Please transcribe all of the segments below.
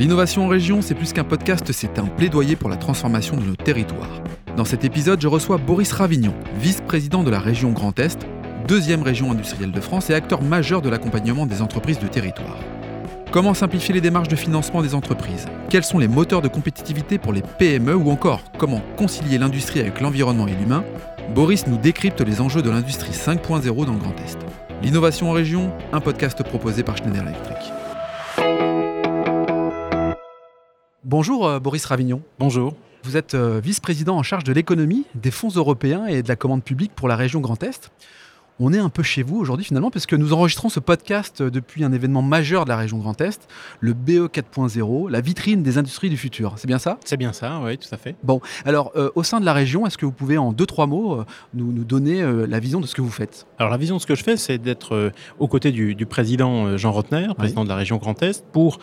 L'innovation en région, c'est plus qu'un podcast, c'est un plaidoyer pour la transformation de nos territoires. Dans cet épisode, je reçois Boris Ravignon, vice-président de la région Grand Est, deuxième région industrielle de France et acteur majeur de l'accompagnement des entreprises de territoire. Comment simplifier les démarches de financement des entreprises? Quels sont les moteurs de compétitivité pour les PME ou encore comment concilier l'industrie avec l'environnement et l'humain? Boris nous décrypte les enjeux de l'industrie 5.0 dans le Grand Est. L'innovation en région, un podcast proposé par Schneider Electric. Bonjour euh, Boris Ravignon. Bonjour. Vous êtes euh, vice-président en charge de l'économie, des fonds européens et de la commande publique pour la région Grand Est on est un peu chez vous aujourd'hui finalement, parce que nous enregistrons ce podcast depuis un événement majeur de la région Grand Est, le BE 4.0, la vitrine des industries du futur. C'est bien ça? C'est bien ça, oui, tout à fait. Bon, alors euh, au sein de la région, est-ce que vous pouvez en deux, trois mots euh, nous, donner euh, la vision de ce que vous faites? Alors la vision de ce que je fais, c'est d'être aux côtés du, président Jean Rotner, président de la région Grand Est, pour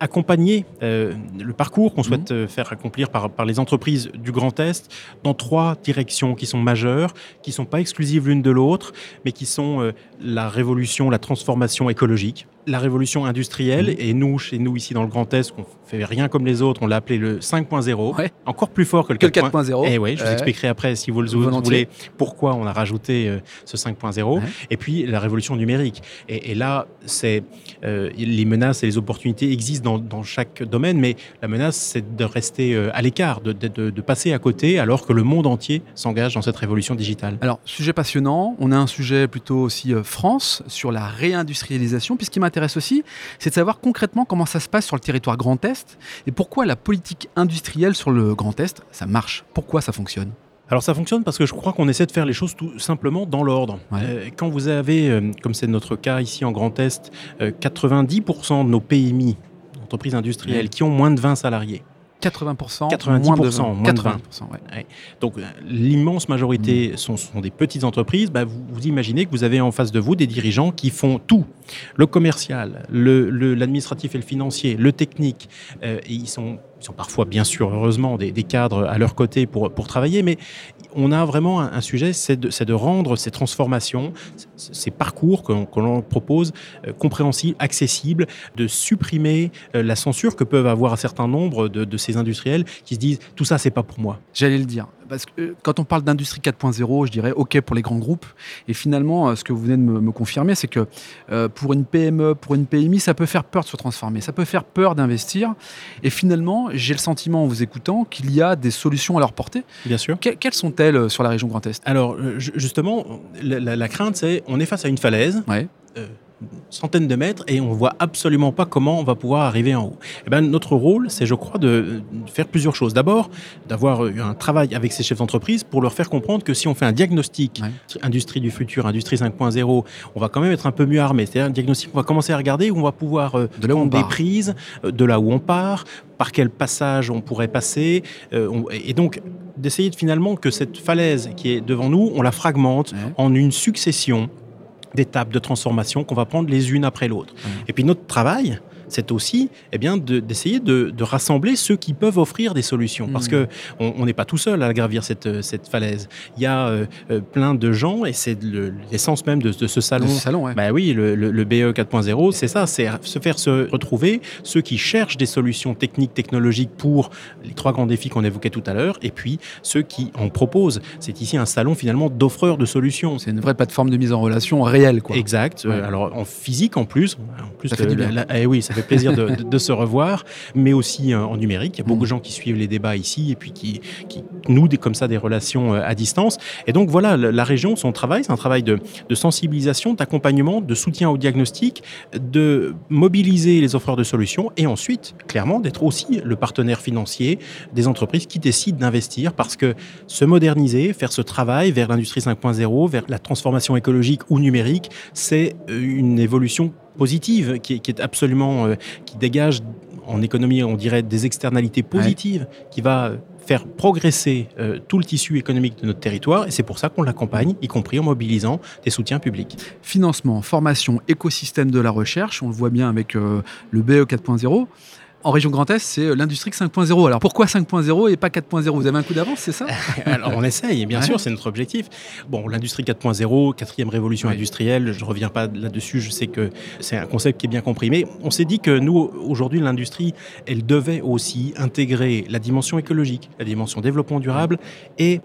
accompagner le parcours qu'on souhaite mhm. faire accomplir par, par les entreprises du Grand Est dans trois directions qui sont majeures, qui ne sont pas exclusives l'une de l'autre mais qui sont euh, la révolution, la transformation écologique, la révolution industrielle, mmh. et nous, chez nous, ici dans le Grand Est, on fait rien comme les autres, on l'a appelé le 5.0, encore plus fort que le 4.0. Et oui, je vous expliquerai après, si vous le voulez, pourquoi on a rajouté euh, ce 5.0. Et puis, la révolution numérique. Et, là, c'est euh, les menaces et les opportunités existent dans, chaque domaine, mais la menace, c'est de rester euh, à l'écart, de, de, passer à côté, alors que le monde entier s'engage dans cette révolution digitale. Alors, sujet passionnant, on a un sujet plutôt aussi France, sur la réindustrialisation, puisqu'il m'a intéresse aussi, c'est de savoir concrètement comment ça se passe sur le territoire Grand Est et pourquoi la politique industrielle sur le Grand Est, ça marche. Pourquoi ça fonctionne? Alors ça fonctionne parce que je crois qu'on essaie de faire les choses tout simplement dans l'ordre. Euh, quand vous avez, euh, comme c'est notre cas ici en Grand Est, 90% euh, de nos PMI, entreprises industrielles, qui ont moins de 20 salariés, 80%, 90%, moins de 20. Donc l'immense majorité mm. sont, sont, des petites entreprises. Bah, vous, vous, imaginez que vous avez en face de vous des dirigeants qui font tout. Le commercial, l'administratif le, et le financier, le technique. Euh, et ils sont, ils sont parfois, bien sûr, heureusement, des, cadres à leur côté pour, pour travailler, mais on a vraiment un, sujet, c'est de, de, rendre ces transformations, ces parcours que, l'on propose euh, compréhensibles, accessibles, de supprimer euh, la censure que peuvent avoir un certain nombre de, de ces industriels qui se disent tout ça, c'est pas pour moi. J'allais le dire parce que euh, quand on parle d'industrie 4.0, je dirais OK pour les grands groupes. Et finalement, euh, ce que vous venez de me, confirmer, c'est que euh, pour une PME, pour une PMI, ça peut faire peur de se transformer, ça peut faire peur d'investir. Et finalement, j'ai le sentiment en vous écoutant qu'il y a des solutions à leur portée. Bien sûr. quelles sont-elles sur la région Grand Est? Alors, justement, la, crainte, c'est on est face à une falaise. Ouais centaines de mètres et on voit absolument pas comment on va pouvoir arriver en haut. Et eh ben, notre rôle, c'est, je crois, de, faire plusieurs choses. D'abord, d'avoir eu un travail avec ces chefs d'entreprise pour leur faire comprendre que si on fait un diagnostic, industrie du futur, industrie 5.0, on va quand même être un peu mieux armé. C'est-à-dire un diagnostic, on va commencer à regarder où on va pouvoir euh, de prendre des prises, euh, de là où on part, par quel passage on pourrait passer, euh, et donc d'essayer de, finalement que cette falaise qui est devant nous, on la fragmente en une succession d'étapes de transformation qu'on va prendre les unes après l'autre. Mmh. Et puis notre travail, c'est aussi eh bien, d'essayer de, rassembler ceux qui peuvent offrir des solutions. Parce mmh. qu'on on n'est pas tout seul à gravir cette, cette falaise. Il y a euh, euh, plein de gens, et c'est l'essence même de, ce salon. salon bah oui, le, le, BE 4.0, c'est ça, c'est se faire se retrouver ceux qui cherchent des solutions techniques, technologiques pour les trois grands défis qu'on évoquait tout à l'heure, et puis ceux qui en proposent. C'est ici un salon finalement d'offreurs de solutions. C'est une vraie plateforme de mise en relation réelle. Quoi. Exact. Euh, alors en physique en plus. En plus ça fait du bien. eh oui, ça fait plaisir de, se revoir, mais aussi euh, en numérique. Il y a beaucoup de mm. gens qui suivent les débats ici et puis qui, qui nouent des, comme ça des relations euh, à distance. Et donc voilà, la région, son travail, c'est un travail de, sensibilisation, d'accompagnement, de soutien au diagnostic, de mobiliser les offreurs de solutions et ensuite, clairement, d'être aussi le partenaire financier des entreprises qui décident d'investir parce que se moderniser, faire ce travail vers l'industrie 5.0, vers la transformation écologique ou numérique, c'est euh, une évolution positive, qui, est absolument, euh, qui dégage en économie, on dirait des externalités positives, qui va faire progresser euh, tout le tissu économique de notre territoire et c'est pour ça qu'on l'accompagne, y compris en mobilisant des soutiens publics. Financement, formation, écosystème de la recherche, on le voit bien avec euh, le BE 4.0. en région Grand Est, c'est l'industrie 5.0. Alors pourquoi 5.0 et pas 4.0 Vous avez un coup d'avance, c'est ça? Alors on essaye, bien sûr, c'est notre objectif. Bon, l'industrie 4.0, quatrième révolution industrielle, je ne reviens pas là-dessus, je sais que c'est un concept qui est bien compris, mais on s'est dit que nous, aujourd'hui, l'industrie, elle devait aussi intégrer la dimension écologique, la dimension développement durable et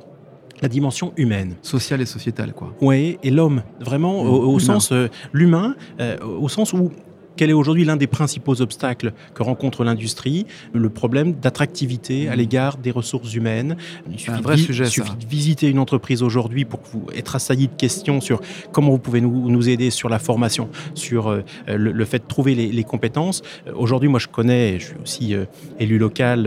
la dimension humaine. Sociale et sociétale, quoi. Oui, et l'homme, vraiment, au, sens euh, l'humain, euh, au sens où quel est aujourd'hui l'un des principaux obstacles que rencontre l'industrie? Le problème d'attractivité à mmh. l'égard des ressources humaines. Il suffit, un vrai sujet, il suffit de visiter une entreprise aujourd'hui pour vous être assailli de questions sur comment vous pouvez nous, nous aider sur la formation, sur euh, le, fait de trouver les, compétences. Euh, aujourd'hui, moi, je connais, je suis aussi euh, élu local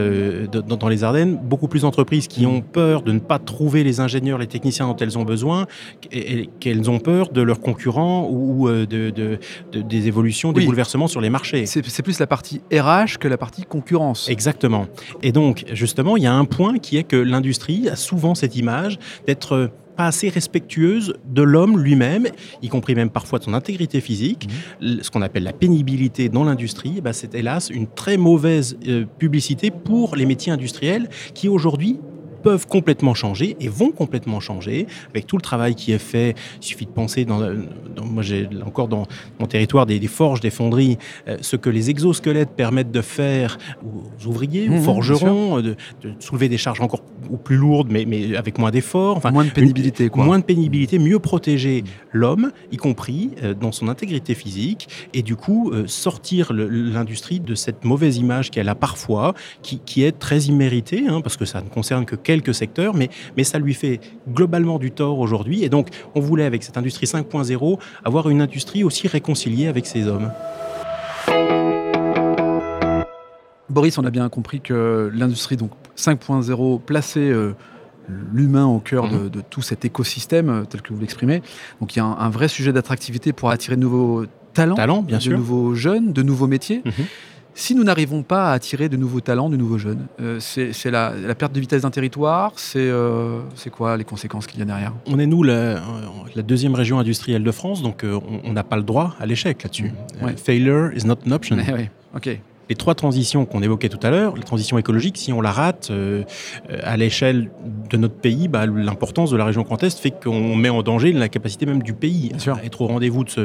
dans, les Ardennes, beaucoup plus d'entreprises qui mmh. ont peur de ne pas trouver les ingénieurs, les techniciens dont elles ont besoin, et, qu'elles ont peur de leurs concurrents ou de, des évolutions, des bouleversements sur les marchés. C'est plus la partie RH que la partie concurrence. Exactement. Et donc, justement, il y a un point qui est que l'industrie a souvent cette image d'être pas assez respectueuse de l'homme lui-même, y compris même parfois de son intégrité physique. Mmh. Ce qu'on appelle la pénibilité dans l'industrie, bah, c'est hélas une très mauvaise euh, publicité pour les métiers industriels qui aujourd'hui peuvent complètement changer et vont complètement changer avec tout le travail qui est fait. Il suffit de penser, dans, moi j'ai encore dans mon territoire des, forges, des fonderies, euh, ce que les exosquelettes permettent de faire aux ouvriers, aux mmh, forgerons, de, soulever des charges encore ou plus lourdes, mais, mais avec moins d'efforts. Enfin, moins de pénibilité, quoi. Moins de pénibilité, mieux protéger l'homme, y compris euh, dans son intégrité physique, et du coup euh, sortir l'industrie de cette mauvaise image qu'elle a parfois, qui, qui est très imméritée, hein, parce que ça ne concerne que quelques secteurs, mais, mais ça lui fait globalement du tort aujourd'hui. Et donc, on voulait, avec cette industrie 5.0, avoir une industrie aussi réconciliée avec ces hommes. Boris, on a bien compris que l'industrie 5.0 plaçait euh, l'humain au cœur de, mhm. tout cet écosystème euh, tel que vous l'exprimez. Donc il y a un, vrai sujet d'attractivité pour attirer de nouveaux talents, bien de nouveaux jeunes, de nouveaux métiers. Mhm. Si nous n'arrivons pas à attirer de nouveaux talents, de nouveaux jeunes, euh, c'est la, perte de vitesse d'un territoire, euh, c'est quoi les conséquences qu'il y a derrière? On est nous la, deuxième région industrielle de France, donc euh, on n'a pas le droit à l'échec là-dessus. failure is not an option. Ok les trois transitions qu'on évoquait tout à l'heure, la transition écologique, si on la rate euh, à l'échelle de notre pays, bah, l'importance de la région Grand Est fait qu'on met en danger la capacité même du pays à être au rendez-vous de ce,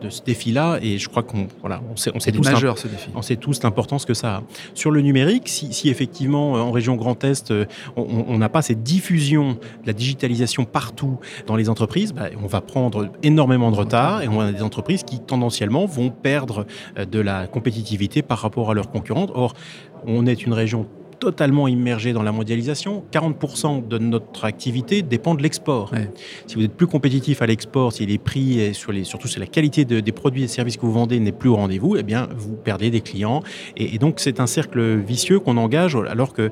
de ce défi-là. Et je crois qu'on voilà, on sait, on sait tous majeur, ce défi. On sait tous l'importance que ça a. Sur le numérique, si, si effectivement euh, en région Grand Est, euh, on n'a pas cette diffusion de la digitalisation partout dans les entreprises, bah, on va prendre énormément de retard et on a des entreprises qui tendanciellement vont perdre de la compétitivité par rapport à leurs concurrentes. Or, on est une région totalement immergé dans la mondialisation. 40% de notre activité dépend de l'export. Si vous êtes plus compétitif à l'export, si les prix et sur les, surtout si la qualité des produits et services que vous vendez n'est plus au rendez-vous, eh bien, vous perdez des clients. Et, donc, c'est un cercle vicieux qu'on engage alors que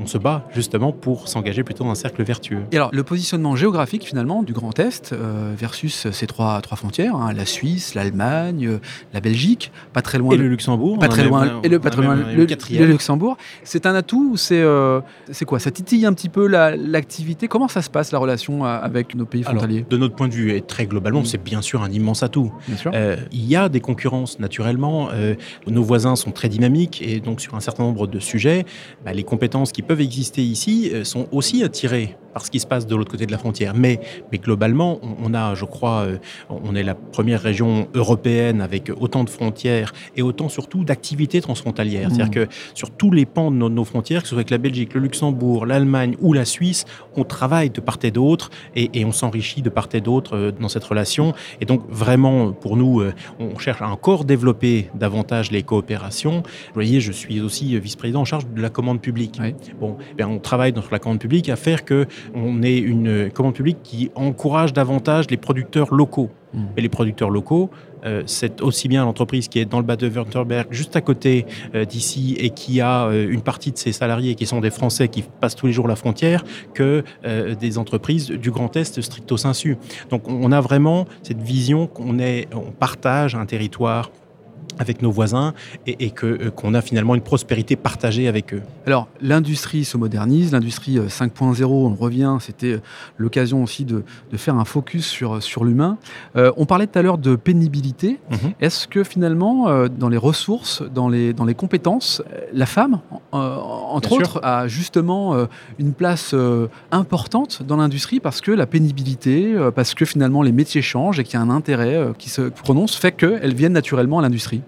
on se bat justement pour s'engager plutôt dans un cercle vertueux. Et alors, le positionnement géographique finalement du Grand Est euh, versus ces trois, trois frontières, hein, la Suisse, l'Allemagne, euh, la Belgique, pas très loin. Et le Luxembourg. Pas très loin. Et le, pas très loin, le, le Luxembourg. C'est un tout euh, c'est quoi? Ça titille un petit peu l'activité? Comment ça se passe la relation euh, avec nos pays frontaliers? De notre point de vue, et très globalement, mm. c'est bien sûr un immense atout. Euh, il y a des concurrences naturellement. nos voisins sont très dynamiques et donc sur un certain nombre de sujets, bah, les compétences qui peuvent exister ici sont aussi attirées par ce qui se passe de l'autre côté de la frontière. Mais, mais globalement, on, a, je crois, on est la première région européenne avec autant de frontières et autant surtout d'activités transfrontalières. C'est-à-dire que sur tous les pans de nos frontières, que ce soit avec la Belgique, le Luxembourg, l'Allemagne ou la Suisse, on travaille de part et d'autre et, on s'enrichit de part et d'autre euh, dans cette relation. Et donc vraiment, pour nous, euh, on cherche à encore développer davantage les coopérations. Vous voyez, je suis aussi vice-président en charge de la commande publique. Bon, eh on travaille dans la commande publique à faire que on ait une commande publique qui encourage davantage les producteurs locaux. Mmh. Et les producteurs locaux, euh, c'est aussi bien l'entreprise qui est dans le bas de Württemberg, juste à côté euh, d'ici, et qui a euh, une partie de ses salariés qui sont des Français qui passent tous les jours la frontière, que des entreprises du Grand Est stricto sensu. Donc on a vraiment cette vision qu'on on partage un territoire avec nos voisins et, que euh, qu'on a finalement une prospérité partagée avec eux. Alors l'industrie se modernise, l'industrie 5.0, euh, on revient, c'était euh, l'occasion aussi de, de, faire un focus sur, sur l'humain. on parlait tout à l'heure de pénibilité. Mhm. Est-ce que finalement, dans les ressources, dans les, dans les compétences, la femme, entre autres, a justement une place importante dans l'industrie parce que la pénibilité, parce que finalement les métiers changent et qu'il y a un intérêt qui se prononce, fait qu'elles viennent naturellement à l'industrie?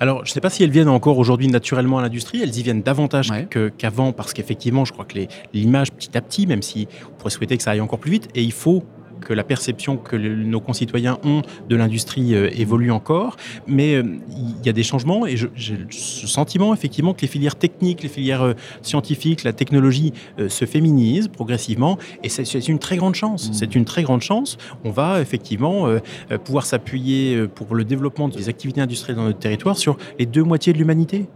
Alors, je ne sais pas si elles viennent encore aujourd'hui naturellement à l'industrie, elles y viennent davantage qu'avant, parce qu'effectivement, je crois que l'image, petit à petit, même si on pourrait souhaiter que ça aille encore plus vite, et il faut que la perception que nos concitoyens ont de l'industrie euh, évolue encore, mais euh, il y a des changements et j'ai ce sentiment effectivement que les filières techniques, les filières euh, scientifiques, la technologie se féminisent progressivement et c'est une très grande chance. Mmh. C'est une très grande chance. On va effectivement pouvoir s'appuyer pour le développement des activités industrielles dans notre territoire sur les deux moitiés de l'humanité.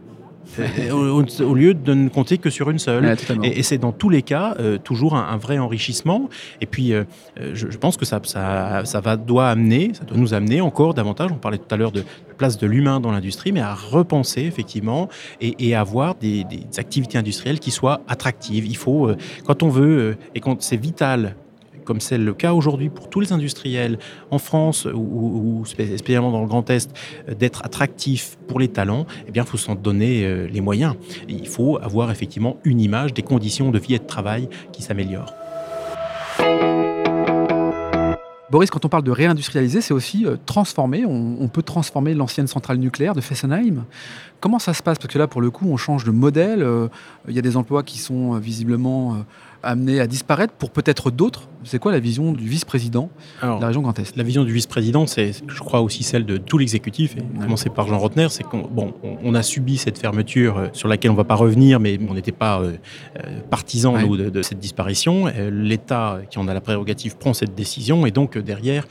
Au, lieu de ne compter que sur une seule. et, c'est dans tous les cas euh, toujours un, vrai enrichissement. Et puis, euh, euh, je, pense que ça, ça, ça, va, doit amener, ça doit nous amener encore davantage. On parlait tout à l'heure de la place de l'humain dans l'industrie, mais à repenser effectivement et, et avoir des, des, activités industrielles qui soient attractives. Il faut, quand on veut, et quand c'est vital comme c'est le cas aujourd'hui pour tous les industriels en France ou, spécialement dans le Grand Est, euh, d'être attractifs pour les talents, eh bien, il faut s'en donner euh, les moyens. il faut avoir effectivement une image des conditions de vie et de travail qui s'améliorent. Boris, quand on parle de réindustrialiser, c'est aussi euh, transformer. On, peut transformer l'ancienne centrale nucléaire de Fessenheim. Comment ça se passe? Parce que là, pour le coup, on change de modèle. Il y a des emplois qui sont visiblement amenés à disparaître pour peut-être d'autres c'est quoi la vision du vice-président de la région Grand Est? La vision du vice-président, c'est, je crois, aussi celle de tout l'exécutif, et commencer par Jean Rotner, c'est qu'on bon, on a subi cette fermeture euh, sur laquelle on ne va pas revenir, mais on n'était pas euh, euh, partisans de, cette disparition. L'État, qui en a la prérogative, prend cette décision, et donc derrière,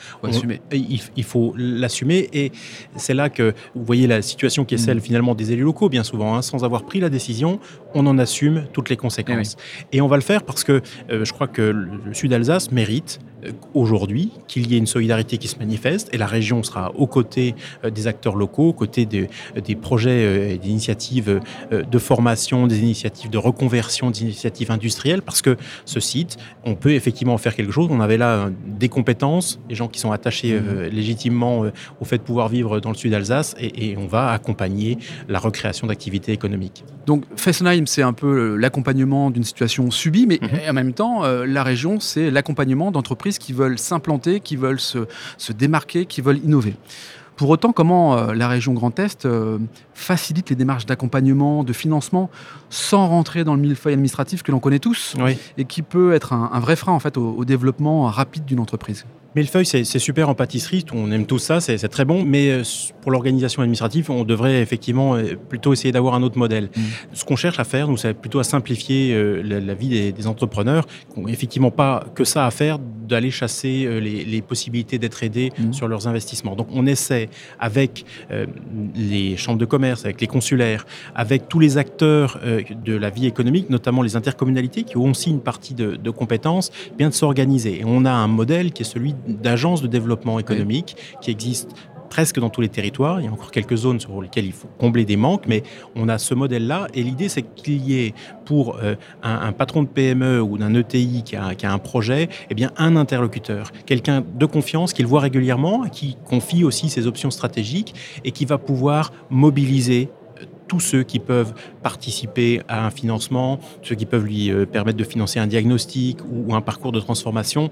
il, faut l'assumer. Et c'est là que vous voyez la situation qui est celle mm. finalement des élus locaux, bien souvent, hein. sans avoir pris la décision, on en assume toutes les conséquences. Eh et on va le faire parce que je crois que le Sud Alsace mérite euh, aujourd'hui qu'il y ait une solidarité qui se manifeste et la région sera aux côtés euh, des acteurs locaux, aux côtés des projets euh, et des initiatives de formation, des initiatives de reconversion, des initiatives industrielles parce que ce site, on peut effectivement faire quelque chose. On avait là des compétences, des gens qui sont attachés mmh. légitimement au fait de pouvoir vivre dans le sud d'Alsace et, on va accompagner la recréation d'activités économiques. Donc Fessenheim, c'est un peu l'accompagnement d'une situation subie, mais mmh. en même temps, la région, c'est l'accompagnement d'entreprises qui veulent s'implanter, qui veulent se, démarquer, qui veulent innover. Pour autant, comment euh, la région Grand Est euh, facilite les démarches d'accompagnement, de financement, sans rentrer dans le millefeuille administratif que l'on connaît tous et qui peut être un, vrai frein en fait au développement rapide d'une entreprise? Millefeuille, c'est super en pâtisserie, on aime tout ça, c'est très bon, mais euh, pour l'organisation administrative, on devrait effectivement plutôt essayer d'avoir un autre modèle. Mm. Ce qu'on cherche à faire, nous, c'est plutôt à simplifier la, vie des, entrepreneurs, qui n'ont effectivement pas que ça à faire, d'aller chasser les, possibilités d'être aidés mm. sur leurs investissements. Donc on essaie avec les chambres de commerce, avec les consulaires, avec tous les acteurs de la vie économique, notamment les intercommunalités, qui ont aussi une partie de, de compétences, bien de s'organiser. Et on a un modèle qui est celui d'agences de développement économique qui existent presque dans tous les territoires. Il y a encore quelques zones sur lesquelles il faut combler des manques, mais on a ce modèle-là. Et l'idée, c'est qu'il y ait pour euh, un, patron de PME ou d'un ETI qui a, un projet, eh bien, un interlocuteur, quelqu'un de confiance qu'il voit régulièrement, qui confie aussi ses options stratégiques et qui va pouvoir mobiliser euh, tous ceux qui peuvent participer à un financement, ceux qui peuvent lui euh, permettre de financer un diagnostic ou un parcours de transformation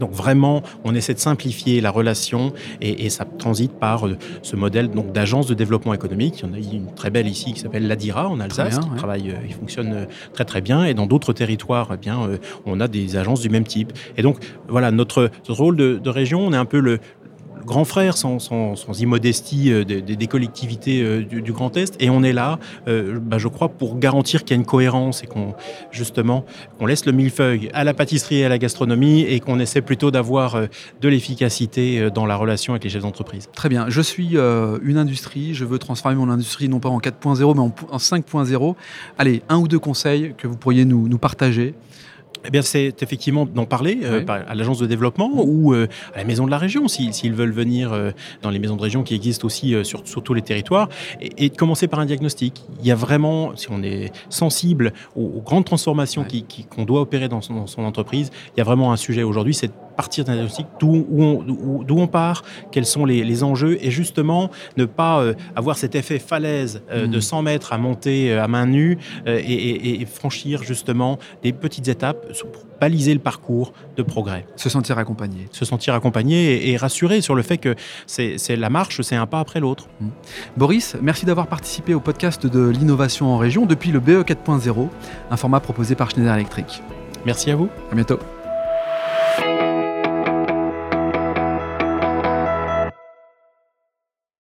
donc vraiment, on essaie de simplifier la relation et, ça transite par euh, ce modèle donc d'agence de développement économique. Il y en a une très belle ici qui s'appelle l'Adira en Alsace, qui travaille, euh, il fonctionne euh, très très bien. Et dans d'autres territoires, eh bien, on a des agences du même type. Et donc voilà, notre, rôle de, de région, on est un peu le, grand frère, sans, immodestie euh, des, collectivités euh, du, Grand Est. Et on est là, euh, bah, je crois, pour garantir qu'il y a une cohérence et qu'on justement qu'on laisse le millefeuille à la pâtisserie et à la gastronomie et qu'on essaie plutôt d'avoir de l'efficacité dans la relation avec les chefs d'entreprise. Très bien. Je suis une industrie, je veux transformer mon industrie non pas en 4.0 mais en, 5.0. Allez, un ou deux conseils que vous pourriez nous, nous partager eh bien, c'est effectivement d'en parler euh, à l'agence de développement ou euh, à la maison de la région, s'ils veulent venir euh, dans les maisons de région qui existent aussi sur, tous les territoires, et, de commencer par un diagnostic. Il y a vraiment, si on est sensible aux, grandes transformations qu'on doit opérer dans son, entreprise, il y a vraiment un sujet aujourd'hui, c'est partir d'un diagnostic d'où on, on, part, quels sont les, enjeux, et justement ne pas avoir cet effet falaise de 100 mmh. mètres à monter à main nue et, et franchir justement des petites étapes pour baliser le parcours de progrès. Se sentir accompagné. Se sentir accompagné et, rassuré sur le fait que c'est la marche, c'est un pas après l'autre. Mmh. Boris, merci d'avoir participé au podcast de l'innovation en région depuis le BE 4.0, un format proposé par Schneider Electric. Merci à vous. À bientôt.